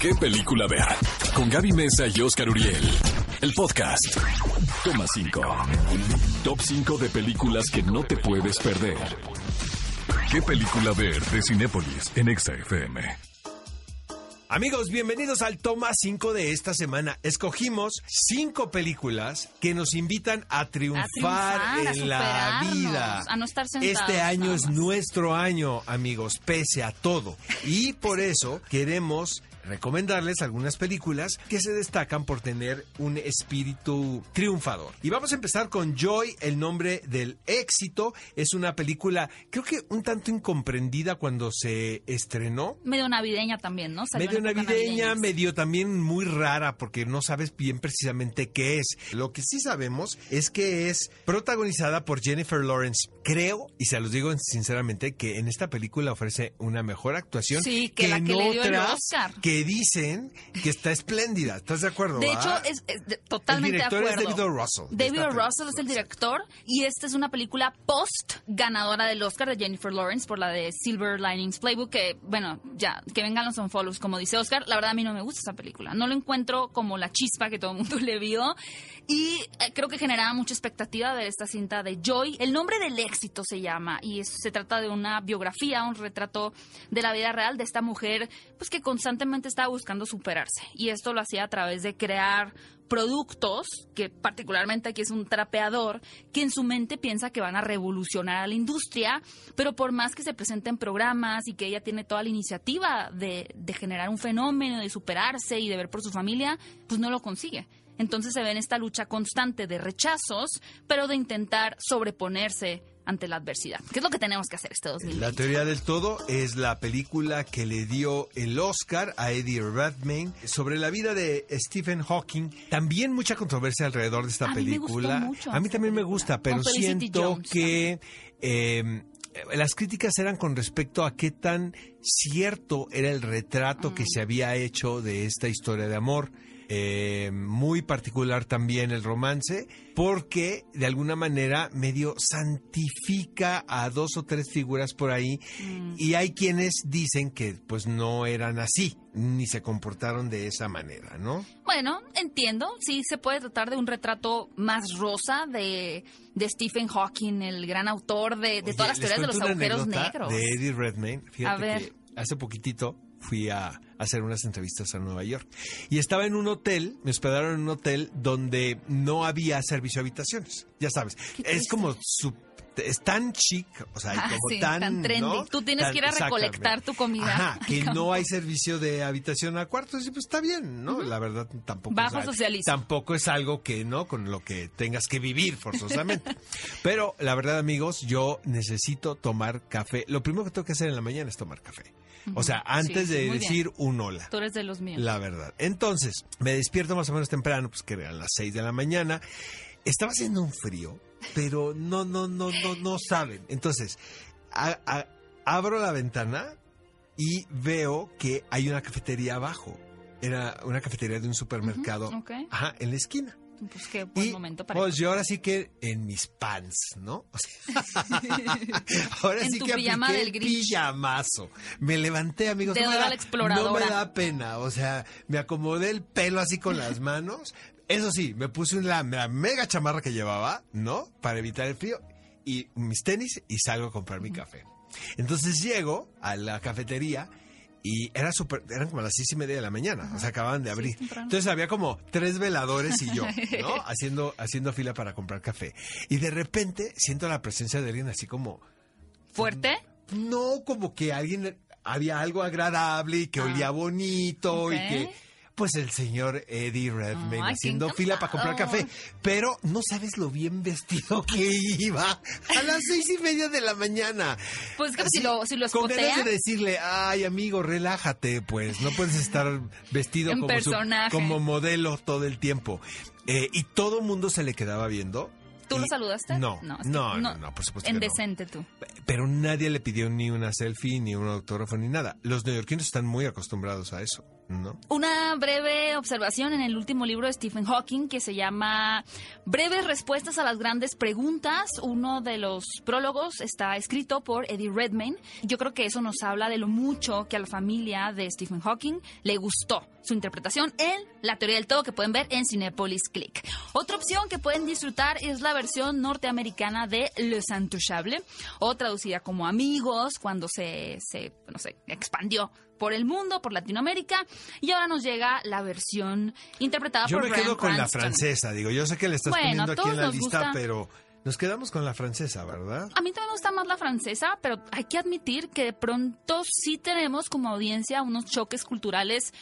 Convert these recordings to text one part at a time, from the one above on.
¿Qué película ver? Con Gaby Mesa y Oscar Uriel. El podcast. Toma 5. Top 5 de películas que no te puedes perder. ¿Qué película ver de Cinépolis en Exa FM? Amigos, bienvenidos al toma 5 de esta semana. Escogimos cinco películas que nos invitan a triunfar, triunfar, a en la vida. a no estar sentados Este año es nuestro año, amigos, pese a todo. Y por eso queremos recomendarles algunas películas que se destacan por tener un espíritu triunfador. Y vamos a empezar con Joy, el nombre del éxito. Es una película, creo que un tanto incomprendida cuando se estrenó. Medio navideña también, ¿no? Salió Medio navideña, medio también muy rara porque no sabes bien precisamente qué es. Lo que sí sabemos es que es protagonizada por Jennifer Lawrence. Creo, y se los digo sinceramente, que en esta película ofrece una mejor actuación Sí, que la en que le dio el Oscar. que dicen que está espléndida. ¿Estás de acuerdo? De va? hecho, es, es de- totalmente El director de es acuerdo. David O. Russell, de David O. Russell es el director y esta es una película post ganadora del Oscar de Jennifer Lawrence por la de Silver Linings Playbook que, bueno, ya, que vengan los unfollows, como dice Oscar. La verdad a mí no me gusta esa película. No lo encuentro como la chispa que todo el mundo le vio y eh, creo que generaba mucha expectativa ver esta cinta de Joy. El nombre del éxito se llama y es- se trata de una biografía, un retrato de la vida real de esta mujer pues que constantemente estaba buscando superarse y esto lo hacía a través de crear productos, que particularmente aquí es un trapeador, que en su mente piensa que van a revolucionar a la industria, pero por más que se presenten programas y que ella tiene toda la iniciativa de, de generar un fenómeno, de superarse y de ver por su familia, pues no lo consigue. Entonces se ve en esta lucha constante de rechazos, pero de intentar sobreponerse ante la adversidad, que es lo que tenemos que hacer este 2020. La teoría del todo es la película que le dio el Oscar a Eddie Redmayne sobre la vida de Stephen Hawking. También mucha controversia alrededor de esta A mí me gustó película. mucho a mí también me gusta, pero siento Jones que eh, las críticas eran con respecto a qué tan cierto era el retrato Mm. que se había hecho de esta historia de amor. Eh, muy particular también el romance, porque de alguna manera medio santifica a dos o tres figuras por ahí, Mm. y hay quienes dicen que pues no eran así, ni se comportaron de esa manera, ¿no? Bueno, entiendo, sí se puede tratar de un retrato más rosa de, de Stephen Hawking, el gran autor de, de Oye, todas las teorías de los agujeros negros. De Eddie Redmayne. Fíjate A ver. que hace poquitito fui a hacer unas entrevistas a Nueva York. Y estaba en un hotel, me hospedaron en un hotel donde no había servicio a habitaciones. Ya sabes, es como su- es tan chic, o sea, Ah, como sí, tan, tan trendy. ¿no? Tú tienes Tan- que ir a recolectar tu comida Ajá, que no hay servicio de habitación a cuartos y pues está bien, ¿no? La verdad tampoco Bajo es, tampoco es algo que no con lo que tengas que vivir forzosamente. Pero la verdad, amigos, yo necesito tomar café. Lo primero que tengo que hacer en la mañana es tomar café. O sea, antes sí, de bien. decir un hola. Tú eres de los míos. La verdad. Entonces, me despierto más o menos temprano, pues que eran las 6 de la mañana. Estaba haciendo un frío, pero no, no, no, no, no saben. Entonces, a- a- abro la ventana y veo que hay una cafetería abajo. Era una cafetería de un supermercado. Ajá, en la esquina. Pues qué buen Y momento para pues yo ahora sí que en mis pants, ¿no? O sea, ahora En sí tu que pijama apliqué del Grinch. pijamazo. Me levanté, amigos. No, me da, la no me da pena. O sea, me acomodé el pelo así con las manos. Eso sí, me puse la, la mega chamarra que llevaba, ¿no? Para evitar el frío. Y mis tenis y salgo a comprar mi café. Entonces llego a la cafetería y era súper, eran como las seis y media de la mañana, o sea, acababan de abrir. Entonces había como tres veladores y yo, ¿no? haciendo, haciendo fila para comprar café. Y de repente siento la presencia de alguien así como, ¿Fuerte? no, como que alguien, había algo agradable y que Ah. olía bonito y que... Pues el señor Eddie Redmayne haciendo fila para comprar café. Pero no sabes lo bien vestido que iba a las seis y media de la mañana. Pues que Así, si lo, si lo con ganas de decirle, ay amigo, relájate, pues no puedes estar vestido En como, su- personaje. como modelo todo el tiempo. Eh, y todo mundo se le quedaba viendo. ¿tú lo saludaste? No, es que no, no, no, por supuesto que no. Indecente tú. Pero nadie le pidió ni una selfie, ni un autógrafo, ni nada. Los neoyorquinos están muy acostumbrados a eso. Una breve observación en el último libro de Stephen Hawking que se llama Breves respuestas a las grandes preguntas. Uno de los prólogos está escrito por Eddie Redmayne. Yo creo que eso nos habla de lo mucho que a la familia de Stephen Hawking le gustó su interpretación en La teoría del todo que pueden ver en Cinepolis Click. Otra opción que pueden disfrutar es la versión norteamericana de Les Intouchables o traducida como Amigos cuando se, se no sé, expandió por el mundo, por Latinoamérica, y ahora nos llega la versión interpretada Yo por me Bryan quedo con la francesa, digo, yo sé que le estás Bueno, poniendo aquí en la lista, gusta. pero nos quedamos con la francesa, ¿verdad? A mí también me gusta más la francesa, pero hay que admitir que de pronto sí tenemos como audiencia unos choques culturales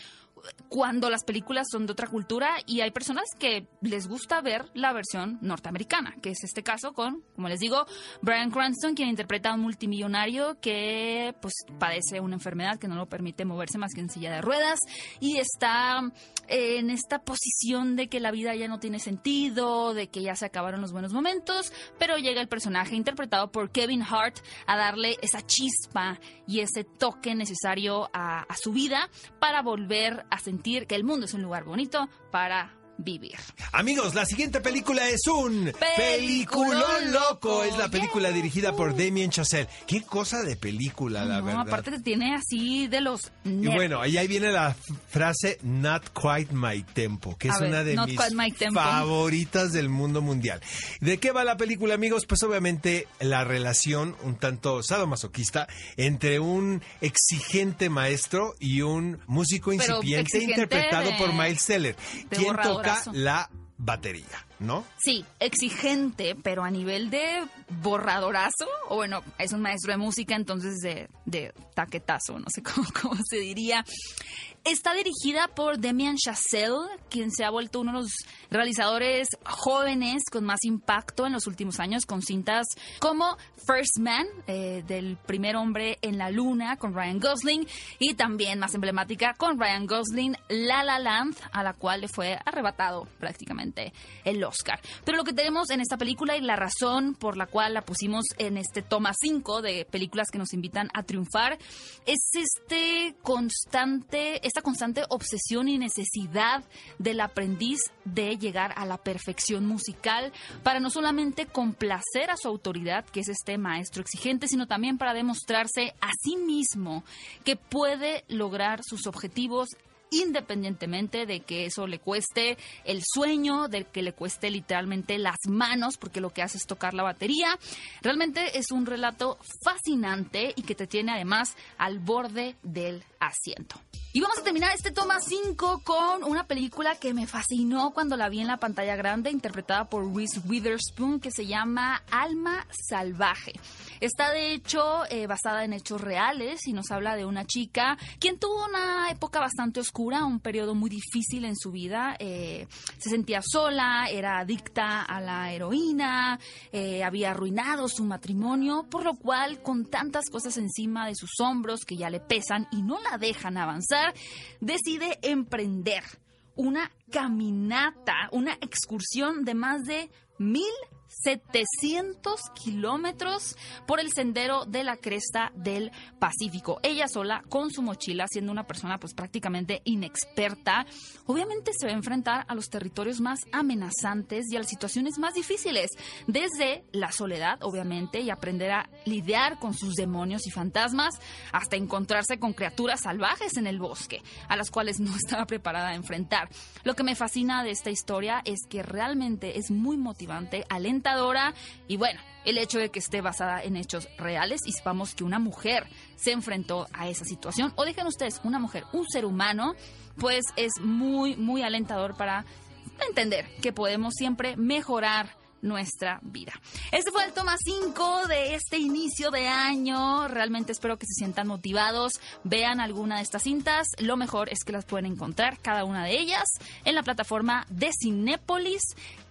cuando las películas son de otra cultura y hay personas que les gusta ver la versión norteamericana, que es este caso con, como les digo, Brian Cranston, quien interpreta a un multimillonario que pues padece una enfermedad que no lo permite moverse más que en silla de ruedas y está eh, en esta posición de que la vida ya no tiene sentido, de que ya se acabaron los buenos momentos, pero llega el personaje interpretado por Kevin Hart a darle esa chispa y ese toque necesario a, a su vida para volver a sentir que el mundo es un lugar bonito para vivir. Amigos, la siguiente película es un Peliculón loco. Es la película Yeah. dirigida por Damien Chazelle. Qué cosa de película, la no, verdad. aparte te tiene así de los Y bueno, ahí ahí viene la frase Not Quite My Tempo, que es ver, una de mis favoritas del mundo mundial. ¿De qué va la película, amigos? Pues obviamente la relación un tanto sadomasoquista entre un exigente maestro y un músico incipiente interpretado de- por Miles Teller, de quien toca la batería, ¿no? Sí, exigente, pero a nivel de borradorazo, o bueno, es un maestro de música, entonces de, taquetazo, no sé cómo, cómo se diría. Está dirigida por Demian Chazelle, quien se ha vuelto uno de los realizadores jóvenes con más impacto en los últimos años, con cintas como First Man, eh, del primer hombre en la luna, con Ryan Gosling, y también más emblemática con Ryan Gosling, La La Land, a la cual le fue arrebatado prácticamente el Oscar. Pero lo que tenemos en esta película y la razón por la cual la pusimos en este toma 5 de películas que nos invitan a triunfar es este constante, esta constante obsesión y necesidad del aprendiz de llegar a la perfección musical para no solamente complacer a su autoridad, que es este maestro exigente, sino también para demostrarse a sí mismo que puede lograr sus objetivos independientemente de que eso le cueste el sueño, de que le cueste literalmente las manos, porque lo que hace es tocar la batería. Realmente es un relato fascinante y que te tiene además al borde del asiento. Y vamos a terminar este toma 5 con una película que me fascinó cuando la vi en la pantalla grande, interpretada por Reese Witherspoon, que se llama Alma Salvaje. Está de hecho eh, basada en hechos reales y nos habla de una chica quien tuvo una época bastante oscura, un periodo muy difícil en su vida. Eh, se sentía sola, era adicta a la heroína, eh, había arruinado su matrimonio, por lo cual con tantas cosas encima de sus hombros que ya le pesan y no la dejan avanzar, decide emprender una caminata, una excursión de más de mil 700 kilómetros por el sendero de la cresta del Pacífico. Ella sola, con su mochila, siendo una persona pues prácticamente inexperta, obviamente se va a enfrentar a los territorios más amenazantes y a las situaciones más difíciles, desde la soledad, obviamente, y aprender a lidiar con sus demonios y fantasmas, hasta encontrarse con criaturas salvajes en el bosque, a las cuales no estaba preparada a enfrentar. Lo que me fascina de esta historia es que realmente es muy motivante, alentadora y bueno, el hecho de que esté basada en hechos reales y sepamos que una mujer se enfrentó a esa situación, o dejen ustedes, una mujer, un ser humano, pues es muy, muy alentador para entender que podemos siempre mejorar nuestra vida. Este fue el toma 5 de este inicio de año. Realmente espero que se sientan motivados. Vean alguna de estas cintas. Lo mejor es que las pueden encontrar, cada una de ellas, en la plataforma de Cinépolis